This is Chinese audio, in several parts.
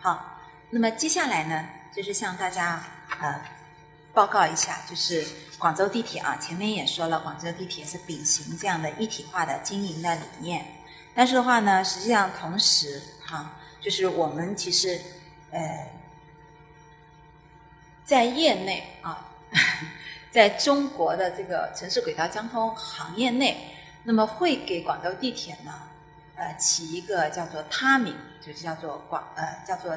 好，那么接下来呢，就是向大家呃报告一下，就是广州地铁啊，前面也说了，广州地铁是秉行这样的一体化的经营的理念。但是的话呢，实际上同时哈，就是我们其实呃，在业内啊，在中国的这个城市轨道交通行业内，那么会给广州地铁呢，呃，起一个叫做他名，就是叫做广呃，叫做。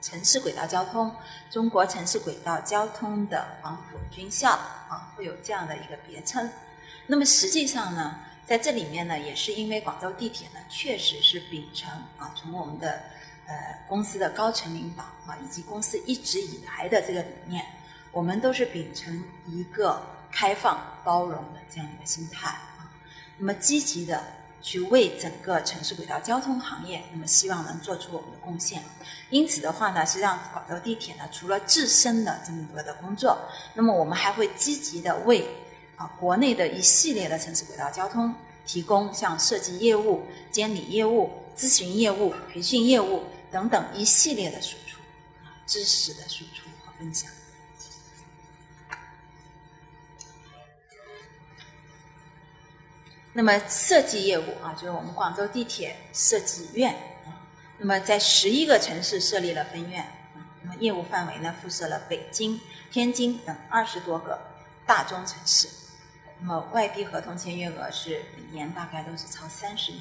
城市轨道交通，中国城市轨道交通的黄埔军校啊，会有这样的一个别称。那么实际上呢，在这里面呢，也是因为广州地铁呢，确实是秉承啊，从我们的呃公司的高层领导啊，以及公司一直以来的这个理念，我们都是秉承一个开放包容的这样一个心态啊，那么积极的。去为整个城市轨道交通行业，那么希望能做出我们的贡献。因此的话呢，实际上广州地铁呢，除了自身的这么多的工作，那么我们还会积极的为啊国内的一系列的城市轨道交通提供像设计业务、监理业务、咨询业务、培训业务等等一系列的输出知识的输出和分享。那么设计业务啊，就是我们广州地铁设计院啊，那么在十一个城市设立了分院，那么业务范围呢，辐射了北京、天津等二十多个大中城市，那么外地合同签约额是每年大概都是超三十亿。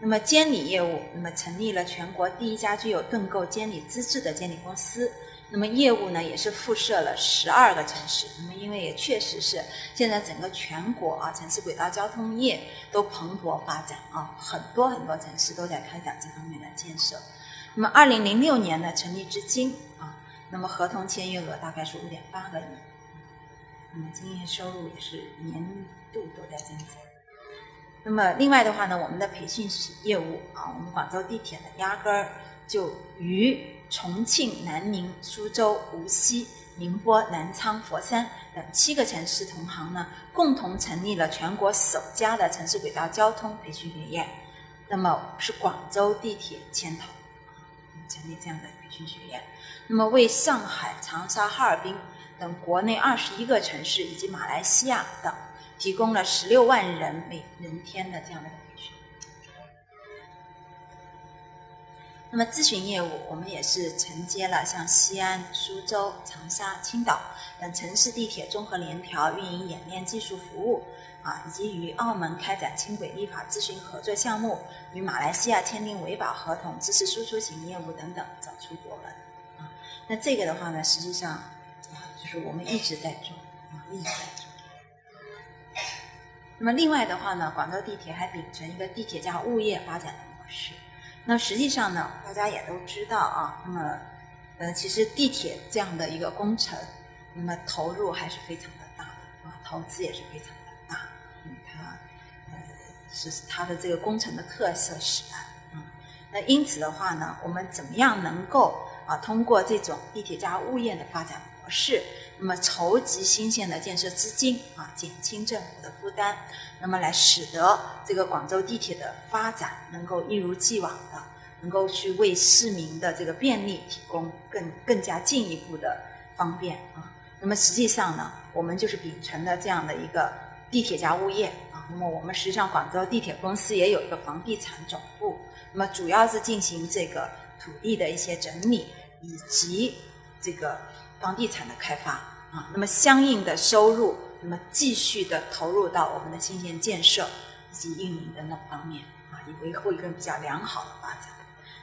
那么监理业务，那么成立了全国第一家具有盾构监理资质的监理公司。那么业务呢，也是辐射了十二个城市。那么因为也确实是现在整个全国啊，城市轨道交通业都蓬勃发展啊，很多很多城市都在开展这方面的建设。那么二零零六年呢，成立至今啊，那么合同签约额大概是五点八个亿，那么经营收入也是年度都在增长。那么另外的话呢，我们的培训业务啊，我们广州地铁呢，压根儿就与重庆、南宁、苏州、无锡、宁波、南昌、佛山等七个城市同行呢，共同成立了全国首家的城市轨道交通培训学院。那么是广州地铁牵头成立这样的培训学院。那么为上海、长沙、哈尔滨等国内二十一个城市以及马来西亚等提供了十六万人每人天的这样的。那么咨询业务，我们也是承接了像西安、苏州、长沙、青岛等城市地铁综合联调运营演练技术服务，啊，以及与澳门开展轻轨立法咨询合作项目，与马来西亚签订维保合同、支持输出型业务等等，走出国门。啊，那这个的话呢，实际上啊，就是我们一直在做，啊，一直在做。那么另外的话呢，广州地铁还秉承一个地铁加物业发展的模式。那实际上呢，大家也都知道啊。那么，呃，其实地铁这样的一个工程，那么投入还是非常的大的啊，投资也是非常的大。嗯，它呃是它的这个工程的特色使然。嗯，那因此的话呢，我们怎么样能够啊通过这种地铁加物业的发展模式？那么筹集新鲜的建设资金啊，减轻政府的负担，那么来使得这个广州地铁的发展能够一如既往的，能够去为市民的这个便利提供更更加进一步的方便啊。那么实际上呢，我们就是秉承了这样的一个地铁加物业啊。那么我们实际上广州地铁公司也有一个房地产总部，那么主要是进行这个土地的一些整理以及这个。房地产的开发啊，那么相应的收入，那么继续的投入到我们的新建建设以及运营等等方面啊，以维护一个比较良好的发展。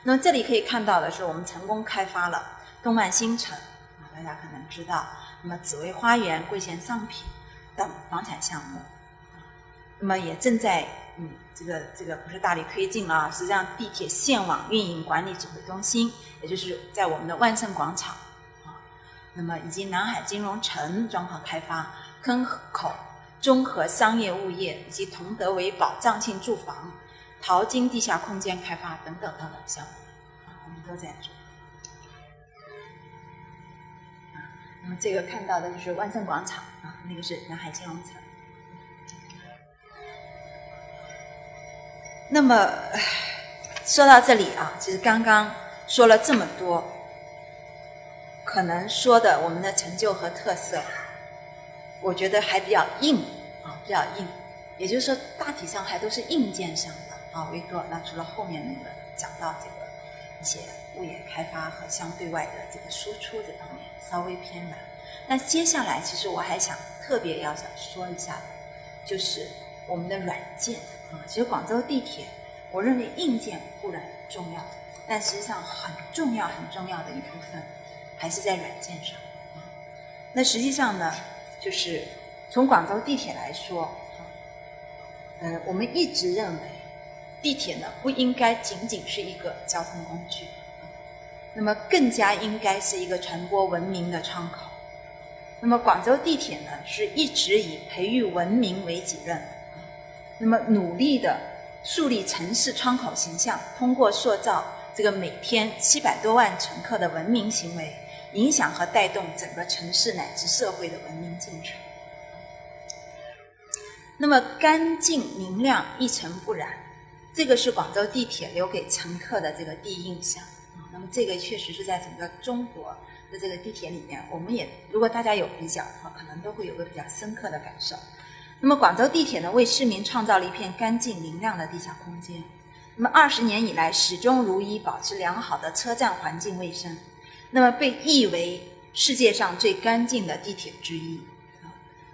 那么这里可以看到的是，我们成功开发了动漫新城啊，大家可能知道，那么紫薇花园、桂贤上品等房产项目啊，那么也正在嗯，这个这个不是大力推进了，实际上地铁线网运营管理指挥中心，也就是在我们的万盛广场。那么，以及南海金融城状况开发、坑口综合商业物业以及同德围保障性住房、淘金地下空间开发等等等等项目，啊，我们都在做。啊，那么这个看到的就是万盛广场啊，那个是南海金融城。那么，说到这里啊，其实刚刚说了这么多，可能说的我们的成就和特色，我觉得还比较硬啊，比较硬。也就是说，大体上还都是硬件上的啊，维多。那除了后面那个讲到这个一些物业开发和相对外的这个输出这方面稍微偏了。那接下来，其实我还想特别要想说一下的，就是我们的软件啊。其实广州地铁，我认为硬件固然重要，但实际上很重要很重要的一部分还是在软件上。那实际上呢，就是从广州地铁来说。呃，我们一直认为，地铁呢不应该仅仅是一个交通工具，那么更加应该是一个传播文明的窗口。那么广州地铁呢是一直以培育文明为己任，那么努力的树立城市窗口形象，通过塑造这个每天七百多万乘客的文明行为，影响和带动整个城市乃至社会的文明进程。那么干净明亮一尘不染，这个是广州地铁留给乘客的这个第一印象。那么这个确实是在整个中国的这个地铁里面，我们也如果大家有比较的话，可能都会有个比较深刻的感受。那么广州地铁呢，为市民创造了一片干净明亮的地下空间。那么二十年以来，始终如一保持良好的车站环境卫生，那么被誉为世界上最干净的地铁之一。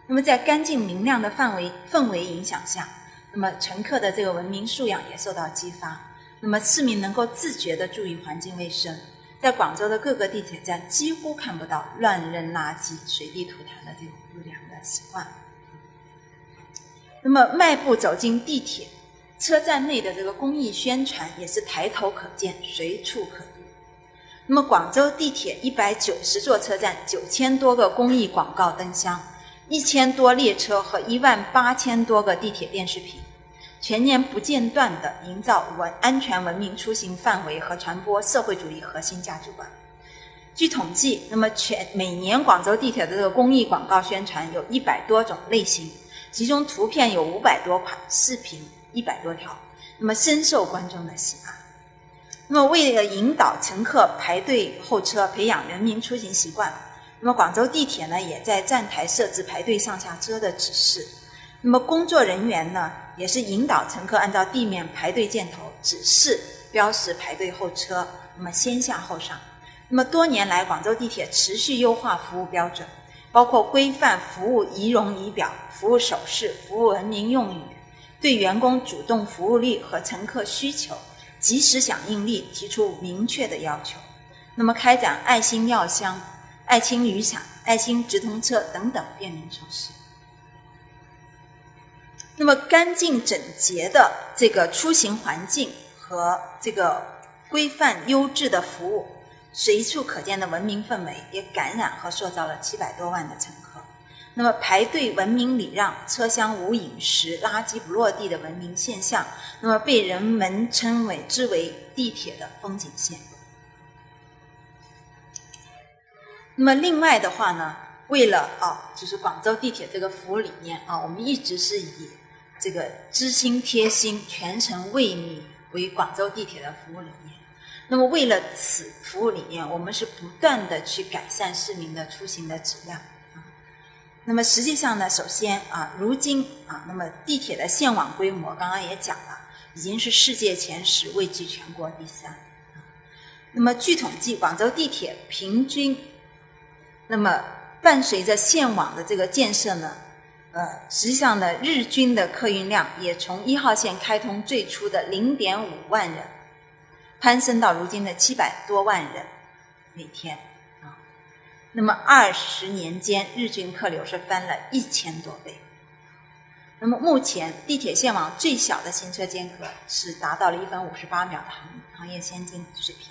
那么，在干净明亮的范围氛围影响下，那么乘客的这个文明素养也受到激发。那么，市民能够自觉地注意环境卫生，在广州的各个地铁站几乎看不到乱扔垃圾、随地吐痰的这种不良的习惯。那么，迈步走进地铁车站内的这个公益宣传也是抬头可见、随处可见。那么，广州地铁一百九十座车站，九千多个公益广告灯箱。一千多列车和一万八千多个地铁电视屏，全年不间断地营造文安全文明出行范围和传播社会主义核心价值观。据统计，那么全每年广州地铁的这个公益广告宣传有一百多种类型，其中图片有五百多款，视频一百多条，那么深受观众的喜爱。那么为了引导乘客排队候车，培养人民出行习惯。那么广州地铁呢，也在站台设置排队上下车的指示。那么工作人员呢，也是引导乘客按照地面排队箭头指示标识排队候车，那么先下后上。那么多年来，广州地铁持续优化服务标准，包括规范服务仪容仪表、服务手势、服务文明用语，对员工主动服务力和乘客需求及时响应力提出明确的要求。那么开展爱心药箱。爱心雨伞、爱心直通车等等便民措施。那么，干净整洁的这个出行环境和这个规范优质的服务，随处可见的文明氛围，也感染和塑造了七百多万的乘。那么，排队文明礼让、车厢无饮食、垃圾不落地的文明现象，那么被人们称为之为地铁的风景线。那么另外的话呢，为了啊，就是广州地铁这个服务理念啊，我们一直是以这个知心贴心、全程为你为广州地铁的服务理念。那么为了此服务理念，我们是不断的去改善市民的出行的质量。那么实际上呢，首先啊，如今啊，那么地铁的线网规模，刚刚也讲了，已经是世界前十，位居全国第三。那么据统计，广州地铁平均那么，伴随着线网的这个建设呢，呃，实际上呢，日均的客运量也从一号线开通最初的零点五万人，攀升到如今的七百多万人每天。那么二十年间，日均客流是翻了一千多倍。那么目前地铁线网最小的行车间隔是达到了一分五十八秒的行行业先进水平，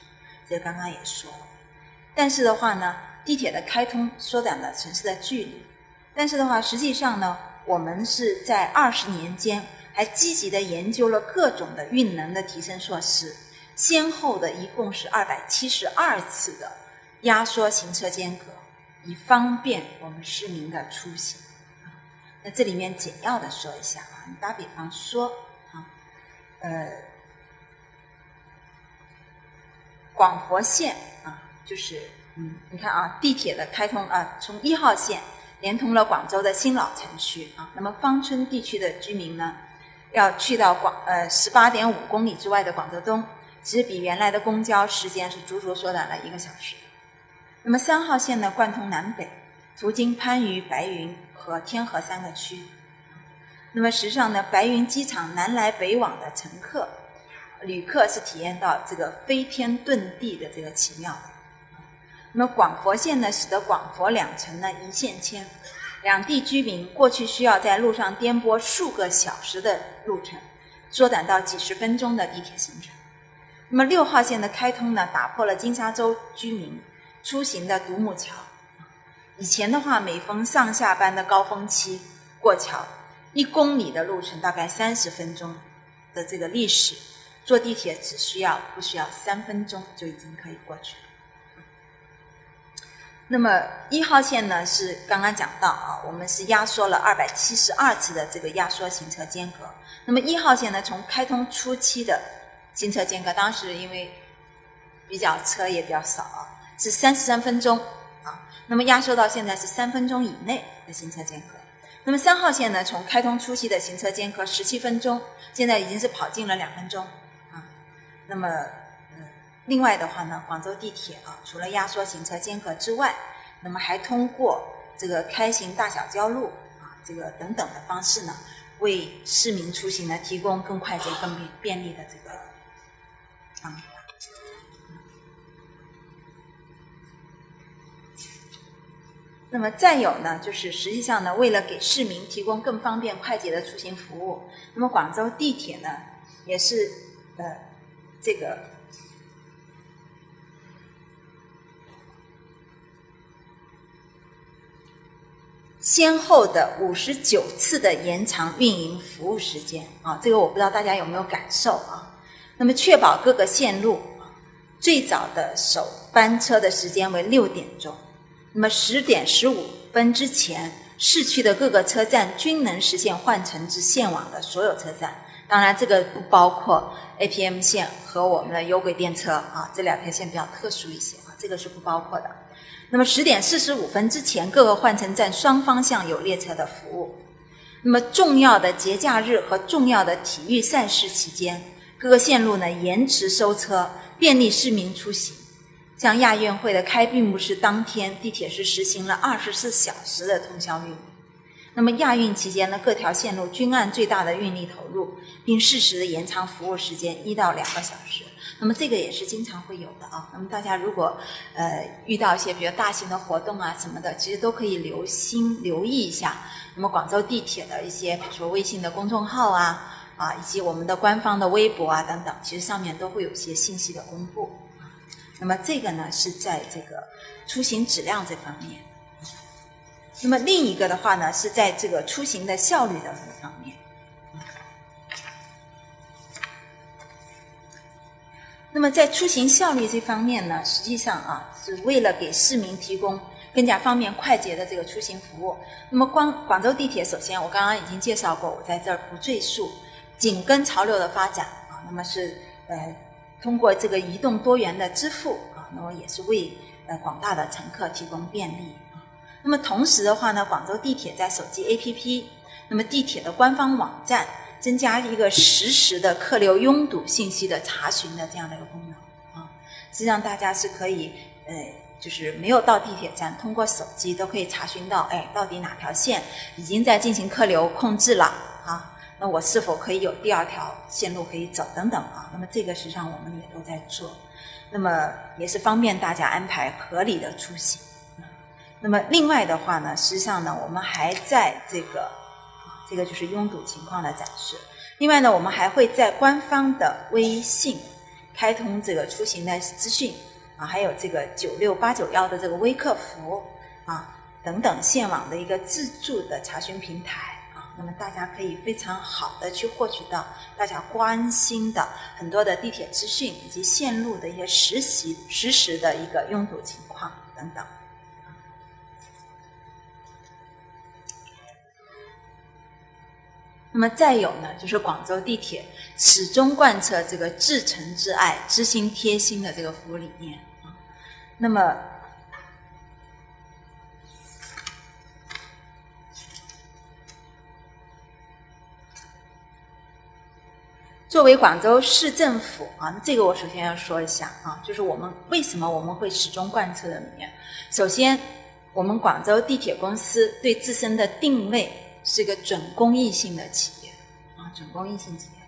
这刚刚也说了。但是的话呢？地铁的开通缩短了城市的距离，但是的话，实际上呢，我们是在二十年间还积极的研究了各种的运能的提升措施，先后的一共是二百七十二次的压缩行车间隔，以方便我们市民的出行。那这里面简要的说一下啊，你打比方说啊，呃，广佛线啊，就是嗯，你看啊，地铁的开通啊，从一号线连通了广州的新老城区啊，那么芳村地区的居民呢，要去到广呃十八点五公里之外的广州东，其实比原来的公交时间是足足缩短了一个小时。那么三号线呢，贯通南北，途经番禺、白云和天河三个区。那么实际上呢，白云机场南来北往的乘客、旅客是体验到这个飞天遁地的这个奇妙。那么广佛线呢，使得广佛两城呢一线牵，两地居民过去需要在路上颠簸数个小时的路程，缩短到几十分钟的地铁行程。那么六号线的开通呢，打破了金沙洲居民。出行的独木桥，以前的话，每逢上下班的高峰期过桥，一公里的路程大概三十分钟的这个历史，坐地铁只需要不需要三分钟就已经可以过去了。那么一号线呢，是刚刚讲到啊，我们是压缩了二百七十二次的这个压缩行车间隔。那么一号线呢，从开通初期的行车间隔，当时因为比较车也比较少啊。是三十三分钟啊，那么压缩到现在是三分钟以内的行车间隔。那么三号线呢，从开通初期的行车间隔十七分钟，现在已经是跑进了两分钟啊。那么，嗯，另外的话呢，广州地铁啊，除了压缩行车间隔之外，那么还通过这个开行大小交路啊，这个等等的方式呢，为市民出行呢提供更快捷、更便便利的这个方那么再有呢，就是实际上呢，为了给市民提供更方便快捷的出行服务，那么广州地铁呢，也是呃这个先后的五十九次的延长运营服务时间啊，这个我不知道大家有没有感受啊？那么确保各个线路最早的首班车的时间为六点钟。那么十点十五分之前，市区的各个车站均能实现换乘至线网的所有车站。当然，这个不包括 APM 线和我们的有轨电车啊，这两条线比较特殊一些啊，这个是不包括的。那么十点四十五分之前，各个换乘站双方向有列车的服务。那么重要的节假日和重要的体育赛事期间，各个线路呢延迟收车，便利市民出行。像亚运会的开闭幕式当天，地铁是实行了二十四小时的通宵运营。那么亚运期间呢，各条线路均按最大的运力投入，并适时的延长服务时间一到两个小时。那么这个也是经常会有的啊。那么大家如果呃遇到一些比较大型的活动啊什么的，其实都可以留心留意一下。那么广州地铁的一些，比如说微信的公众号啊啊，以及我们的官方的微博啊等等，其实上面都会有一些信息的公布。那么这个呢是在这个出行质量这方面，那么另一个的话呢是在这个出行的效率的方面。那么在出行效率这方面呢，实际上啊是为了给市民提供更加方便快捷的这个出行服务。那么光广州地铁，首先我刚刚已经介绍过，我在这儿不赘述，紧跟潮流的发展啊，那么是呃。通过这个移动多元的支付啊，那么也是为呃广大的乘客提供便利啊。那么同时的话呢，广州地铁在手机 APP，那么地铁的官方网站增加一个实时的客流拥堵信息的查询的这样的一个功能啊。实际上大家是可以呃，就是没有到地铁站，通过手机都可以查询到，哎，到底哪条线已经在进行客流控制了。那我是否可以有第二条线路可以走等等啊？那么这个实际上我们也都在做，那么也是方便大家安排合理的出行。那么另外的话呢，实际上呢，我们还在这个，这个就是拥堵情况的展示。另外呢，我们还会在官方的微信开通这个出行的资讯啊，还有这个九六八九幺的这个微客服啊等等线网的一个自助的查询平台。那么大家可以非常好的去获取到大家关心的很多的地铁资讯，以及线路的一些实习实时的一个拥堵情况等等。那么再有呢，就是广州地铁始终贯彻这个至诚至爱、知心贴心的这个服务理念啊。那么，作为广州市政府啊，这个我首先要说一下啊，就是我们为什么我们会始终贯彻的理念。首先，我们广州地铁公司对自身的定位。是一个准公益性的企业啊，准公益性企业。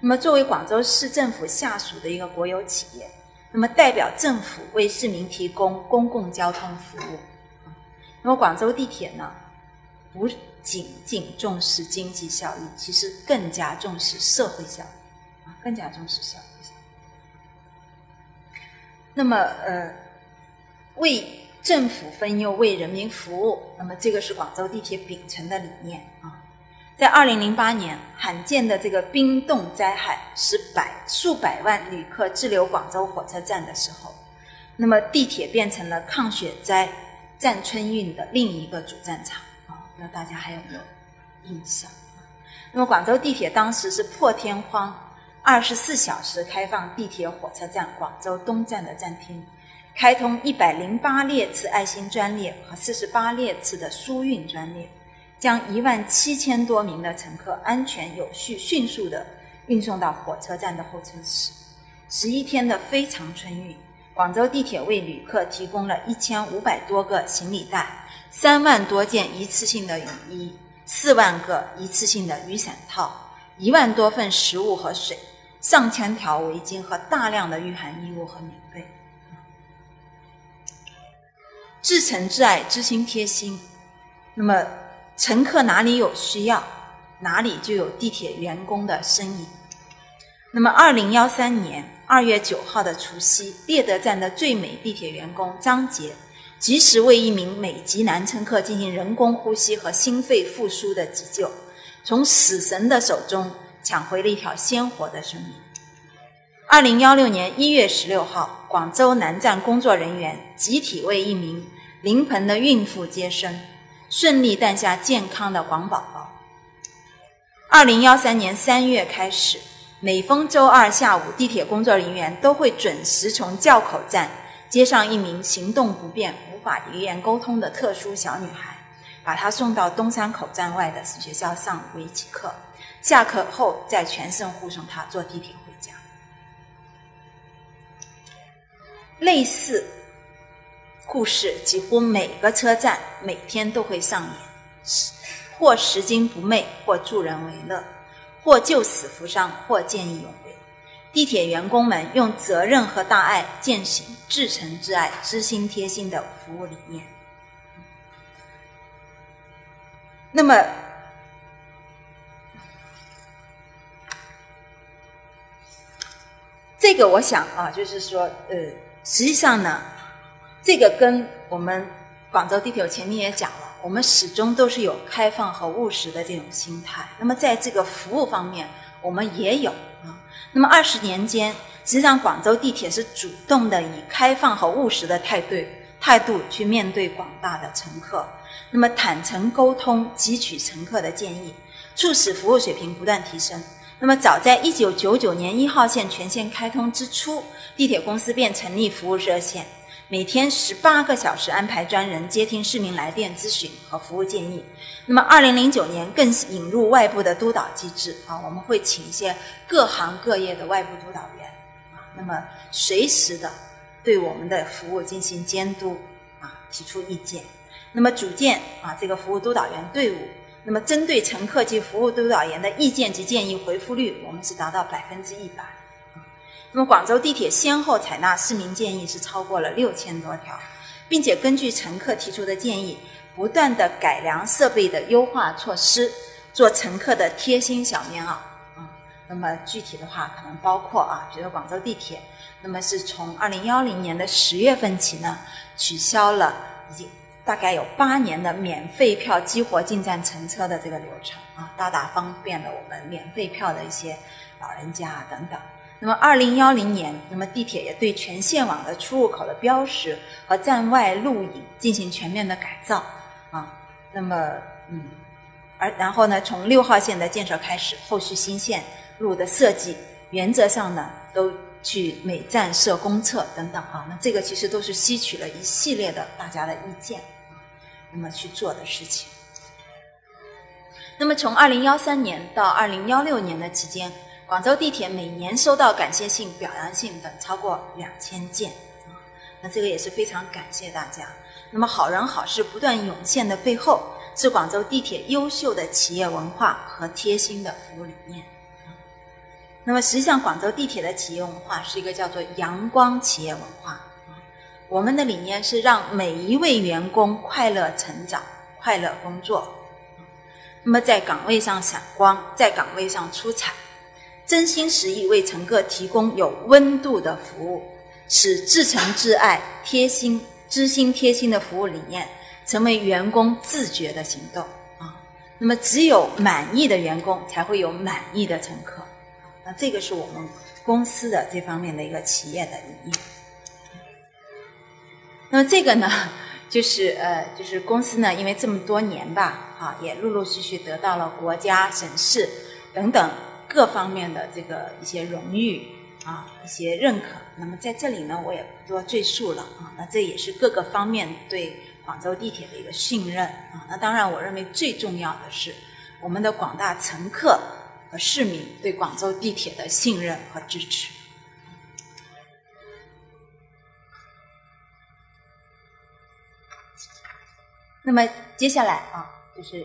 那么，作为广州市政府下属的一个国有企业，那么代表政府为市民提供公共交通服务。那么，广州地铁呢，不仅仅重视经济效益，其实更加重视社会效益，更加重视效益。那么，呃，为政府分忧，为人民服务。那么，这个是广州地铁秉承的理念啊。在二零零八年，罕见的这个冰冻灾害使百数百万旅客滞留广州火车站的时候，那么地铁变成了抗雪灾、战春运的另一个主战场啊。不知道大家还有没有印象？那么，广州地铁当时是破天荒二十四小时开放地铁火车站广州东站的站厅。开通一百零八列次爱心专列和四十八列次的疏运专列，将一万七千多名的乘客安全有序、迅速地运送到火车站的候车室。十一天的非常春运，广州地铁为旅客提供了一千五百多个行李袋、三万多件一次性的雨衣、四万个一次性的雨伞套、一万多份食物和水、上千条围巾和大量的御寒衣物和棉被。至诚至爱、知心贴心，那么乘客哪里有需要，哪里就有地铁员工的身影。那么，二零幺三年二月九号的除夕，猎德站的最美地铁员工张杰，及时为一名美籍男乘客进行人工呼吸和心肺复苏的急救，从死神的手中抢回了一条鲜活的生命。二零幺六年一月十六号，广州南站工作人员集体为一名临盆的孕妇接生，顺利诞下健康的广宝宝。二零幺三年三月开始，每逢周二下午，地铁工作人员都会准时从窖口站接上一名行动不便、无法语言沟通的特殊小女孩，把她送到东山口站外的学校上围棋课，下课后再全身护送她坐地铁。类似故事几乎每个车站每天都会上演，或拾金不昧，或助人为乐，或救死扶伤，或见义勇为。地铁员工们用责任和大爱践行至诚至爱、知心贴心的服务理念。那么，这个我想啊，就是说，呃。实际上呢，这个跟我们广州地铁前面也讲了，我们始终都是有开放和务实的这种心态。那么在这个服务方面，我们也有啊。那么二十年间，实际上广州地铁是主动的以开放和务实的态度态度去面对广大的乘客，那么坦诚沟通，汲取乘客的建议，促使服务水平不断提升。那么早在一九九九年一号线全线开通之初。地铁公司便成立服务热线，每天十八个小时安排专人接听市民来电咨询和服务建议。那么，二零零九年更引入外部的督导机制啊，我们会请一些各行各业的外部督导员啊，那么随时的对我们的服务进行监督啊，提出意见。那么，组建啊这个服务督导员队伍。那么，针对乘客及服务督导员的意见及建议回复率，我们是达到百分之一百。那么，广州地铁先后采纳市民建议是超过了六千多条，并且根据乘客提出的建议，不断的改良设备的优化措施，做乘客的贴心小棉袄啊。那么具体的话，可能包括啊，比如广州地铁，那么是从二零幺零年的十月份起呢，取消了已经大概有八年的免费票激活进站乘车的这个流程啊，大大方便了我们免费票的一些老人家啊等等。那么，二零幺零年，那么地铁也对全线网的出入口的标识和站外录影进行全面的改造啊。那么，嗯，而然后呢，从六号线的建设开始，后续新线路的设计，原则上呢，都去每站设公厕等等啊。那这个其实都是吸取了一系列的大家的意见，那么去做的事情。那么从二零幺三年到二零幺六年的期间，广州地铁每年收到感谢信、表扬信等超过两千件，那这个也是非常感谢大家。那么好人好事不断涌现的背后，是广州地铁优秀的企业文化和贴心的服务理念。那么实际上，广州地铁的企业文化是一个叫做阳光企业文化。我们的理念是让每一位员工快乐成长、快乐工作。那么在岗位上闪光，在岗位上出彩，真心实意为乘客提供有温度的服务，使至诚至爱、贴心、知心贴心的服务理念成为员工自觉的行动啊。那么只有满意的员工，才会有满意的乘客。那这个是我们公司的这方面的一个企业的理念。那么这个呢？就是呃，就是公司呢，因为这么多年吧，啊，也陆陆续续得到了国家、省市等等各方面的这个一些荣誉啊，一些认可。那么在这里呢，我也不多赘述了啊。那这也是各个方面对广州地铁的一个信任啊。那当然，我认为最重要的是我们的广大乘客和市民对广州地铁的信任和支持。那么接下来啊，就是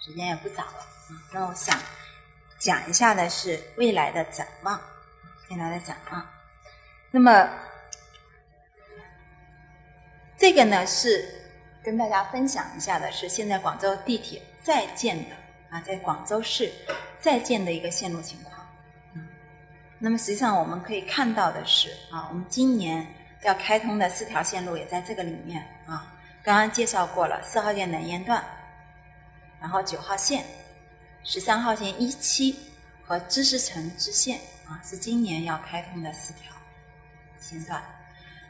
时间也不早了啊，那我想讲一下的是未来的展望，未来的展望。那么这个呢是跟大家分享一下的是现在广州地铁在建的啊，在广州市在建的一个线路情况。那么实际上我们可以看到的是啊，我们今年要开通的四条线路也在这个里面。刚刚介绍过了，四号线南延段，然后九号线、十三号线一期和知识城支线啊，是今年要开通的四条线段。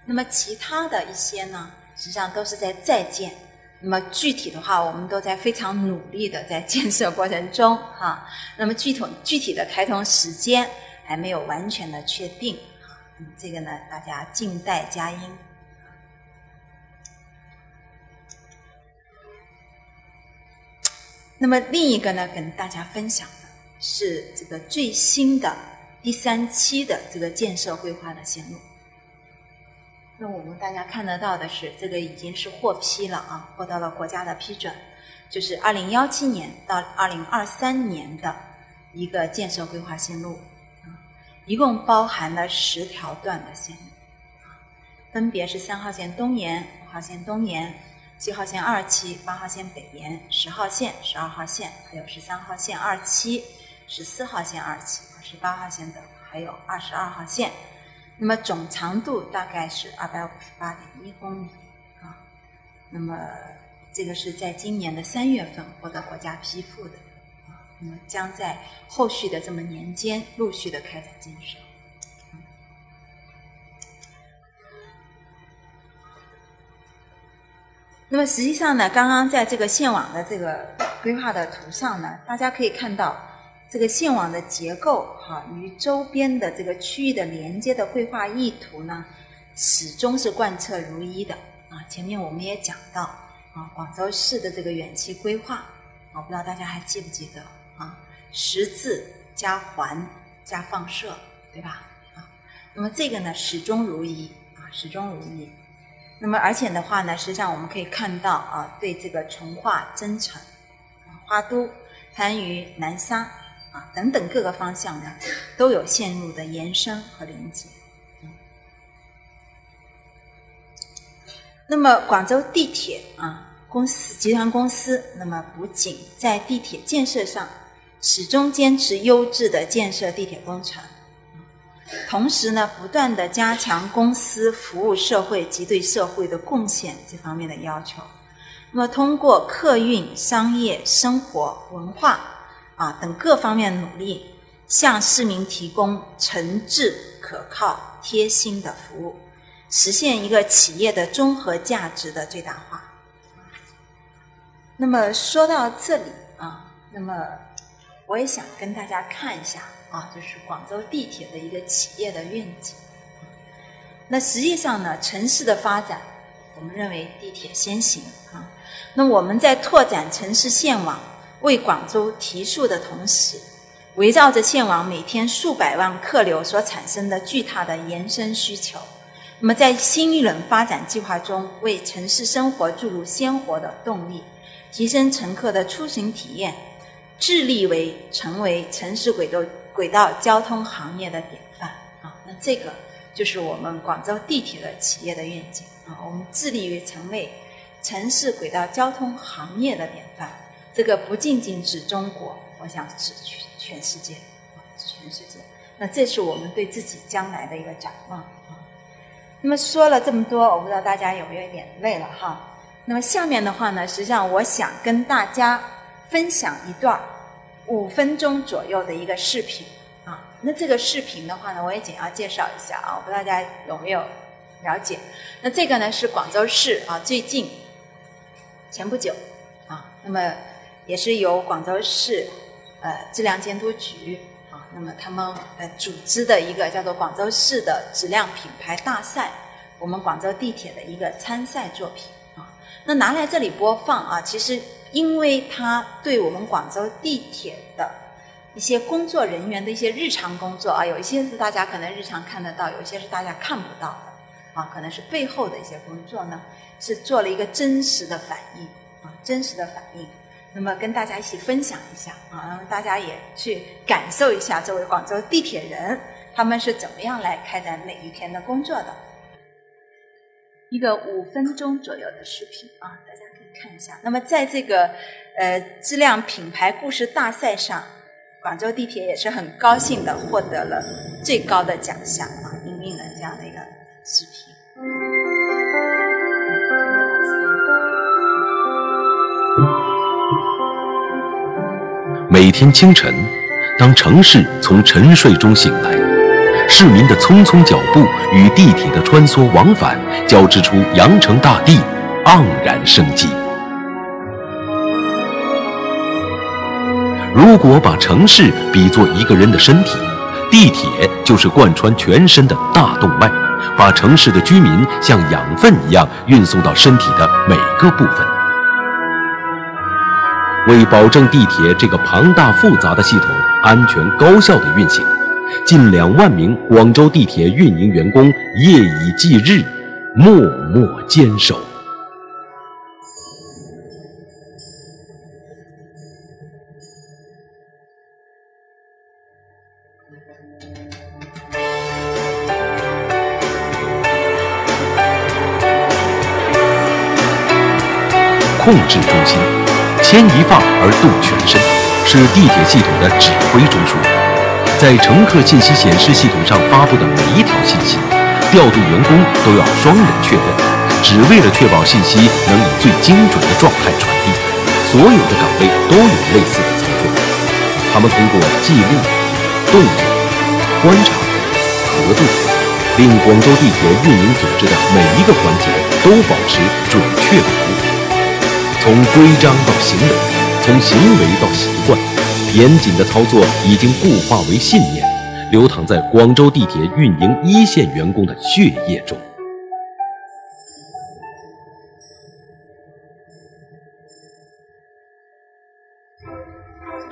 那么其他的一些呢，实际上都是在在建。那么具体的话，我们都在非常努力的在建设过程中哈。那么具体具体的开通时间还没有完全的确定。这个呢，大家静待佳音。那么另一个呢，跟大家分享的是这个最新的第三期的这个建设规划的线路。那我们大家看得到的是，这个已经是获批了啊，获得了国家的批准，就是二零幺七年到二零二三年的一个建设规划线路，一共包含了十条段的线路，分别是三号线东延、五号线东延。七号线二期、八号线北延、十号线、十二号线，还有十三号线二期、十四号线二期、十八号线等，还有二十二号线。那么总长度大概是二百五十八点一公里啊。那么这个是在今年的三月份获得国家批复的啊。那么将在后续的这么年间陆续的开展建设。那么实际上呢，刚刚在这个线网的这个规划的图上呢，大家可以看到这个线网的结构哈，与周边的这个区域的连接的规划意图呢，始终是贯彻如一的啊。前面我们也讲到啊，广州市的这个远期规划，我不知道大家还记不记得啊？十字加环加放射，对吧？啊，那么这个呢，始终如一啊，始终如一。那么，而且的话呢，实际上我们可以看到啊，对这个从化、增城、花都、番禺、南沙啊等等各个方向呢，都有线路的延伸和连接。那么，广州地铁啊公司集团公司，那么不仅在地铁建设上始终坚持优质的建设地铁工程。同时呢，不断的加强公司服务社会及对社会的贡献这方面的要求。那么，通过客运、商业、生活、文化啊等各方面努力，向市民提供诚挚、可靠、贴心的服务，实现一个企业的综合价值的最大化。那么说到这里啊，那么我也想跟大家看一下啊，就是广州地铁的一个企业的愿景。那实际上呢，城市的发展，我们认为地铁先行啊。那我们在拓展城市线网，为广州提速的同时，围绕着线网每天数百万客流所产生的巨大的延伸需求，那么在新一轮发展计划中，为城市生活注入鲜活的动力，提升乘客的出行体验，致力为成为城市轨道轨道交通行业的典范啊。那这个。就是我们广州地铁的企业的愿景啊，我们致力于成为城市轨道交通行业的典范。这个不仅仅指中国，我想指全全世界啊，全世界。那这是我们对自己将来的一个展望啊。那么说了这么多，我不知道大家有没有一点累了哈。那么下面的话呢，实际上我想跟大家分享一段儿五分钟左右的一个视频啊。那这个视频的话呢，我也简要介绍一下啊，我不知道大家有没有了解。那这个呢是广州市啊，最近前不久啊，那么也是由广州市呃质量监督局啊，那么他们呃组织的一个叫做广州市的质量品牌大赛，我们广州地铁的一个参赛作品啊。那拿来这里播放啊，其实因为它对我们广州地铁的。一些工作人员的一些日常工作啊，有一些是大家可能日常看得到，有一些是大家看不到的，啊，可能是背后的一些工作呢，是做了一个真实的反应，啊，真实的反应。那么跟大家一起分享一下，啊，让大家也去感受一下作为广州地铁人，他们是怎么样来开展每一天的工作的。一个五分钟左右的视频啊，大家可以看一下。那么在这个呃质量品牌故事大赛上。广州地铁也是很高兴的获得了最高的奖项啊，引领了这样的一个视频。每天清晨，当城市从沉睡中醒来，市民的匆匆脚步与地铁的穿梭往返，交织出羊城大地盎然生机。如果把城市比作一个人的身体，地铁就是贯穿全身的大动脉，把城市的居民像养分一样运送到身体的每个部分。为保证地铁这个庞大复杂的系统安全高效的运行，近两万名广州地铁运营员工夜以继日，默默坚守。控制中心，牵一发而动全身，是地铁系统的指挥中枢。在乘客信息显示系统上发布的每一条信息，调度员工都要双人确认，只为了确保信息能以最精准的状态传递。所有的岗位都有类似的操作，他们通过记录、动作、观察、核对，令广州地铁运营组织的每一个环节都保持准确无误。从规章到行为，从行为到习惯，严谨的操作已经固化为信念，流淌在广州地铁运营一线员工的血液中。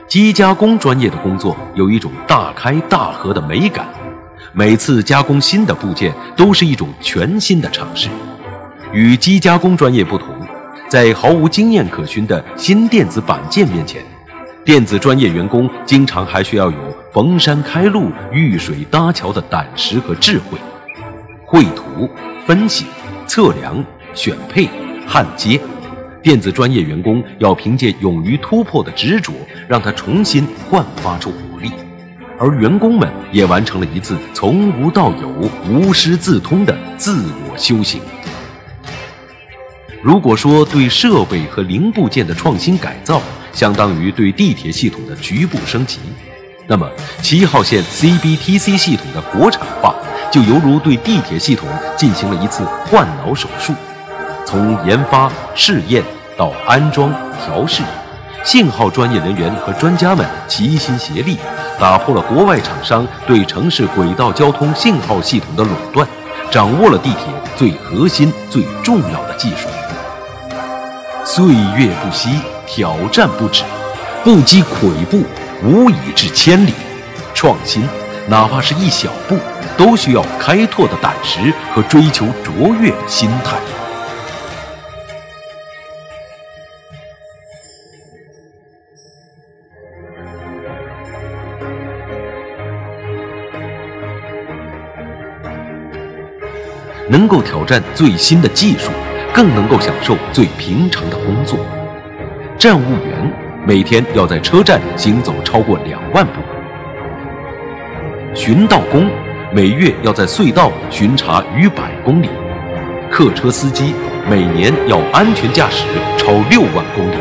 机加工专业的工作有一种大开大合的美感，每次加工新的部件都是一种全新的尝试。与机加工专业不同。在毫无经验可循的新电子板件面前，电子专业员工经常还需要有逢山开路、遇水搭桥的胆识和智慧。绘图、分析、测量、选配、焊接，电子专业员工要凭借勇于突破的执着，让它重新焕发出活力。而员工们也完成了一次从无到有、无师自通的自我修行。如果说对设备和零部件的创新改造相当于对地铁系统的局部升级，那么七号线 CBTC 系统的国产化就犹如对地铁系统进行了一次换脑手术。从研发、试验到安装、调试，信号专业人员和专家们齐心协力，打破了国外厂商对城市轨道交通信号系统的垄断，掌握了地铁最核心、最重要的技术。岁月不息，挑战不止，不积跬步，无以至千里。创新，哪怕是一小步，都需要开拓的胆识和追求卓越的心态。能够挑战最新的技术，更能够享受最平常的工作。站务员每天要在车站行走超过两万步，巡道工每月要在隧道巡查逾百公里，客车司机每年要安全驾驶超六万公里。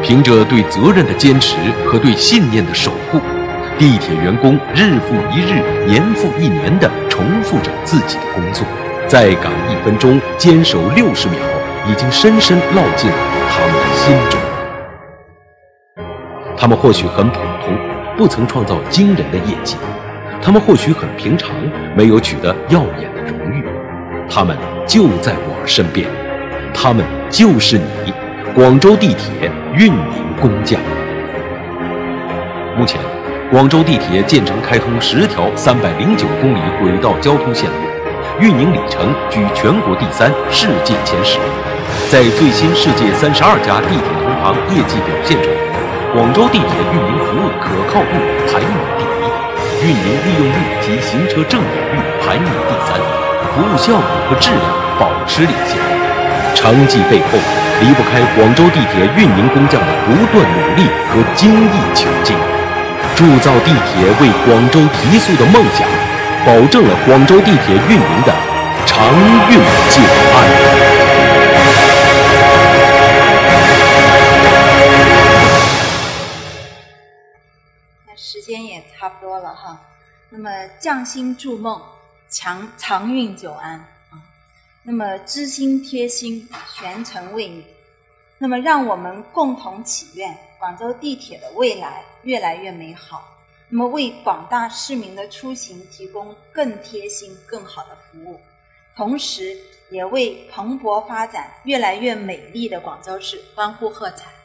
凭着对责任的坚持和对信念的守护，地铁员工日复一日、年复一年地重复着自己的工作。再岗一分钟，坚守六十秒，已经深深烙进了他们的心中。他们或许很普通，不曾创造惊人的业绩；他们或许很平常，没有取得耀眼的荣誉。他们就在我身边，他们就是你，广州地铁运营工匠。目前，广州地铁建成开通十条三百零九公里轨道交通线路。运营里程居全国第三，世界前十。在最新世界三十二家地铁同行业绩表现中，广州地铁运营服务可靠度排名第一，运营利用率及行车正点率排名第三，服务效率和质量保持领先。成绩背后离不开广州地铁运营工匠的不断努力和精益求精，铸造地铁为广州提速的梦想。保证了广州地铁运营的长运久安。那时间也差不多了哈，那么匠心筑梦，长长运久安啊。那么知心贴心，全程为你。那么让我们共同祈愿广州地铁的未来越来越美好。那么，为广大市民的出行提供更贴心、更好的服务，同时也为蓬勃发展、越来越美丽的广州市欢呼喝彩。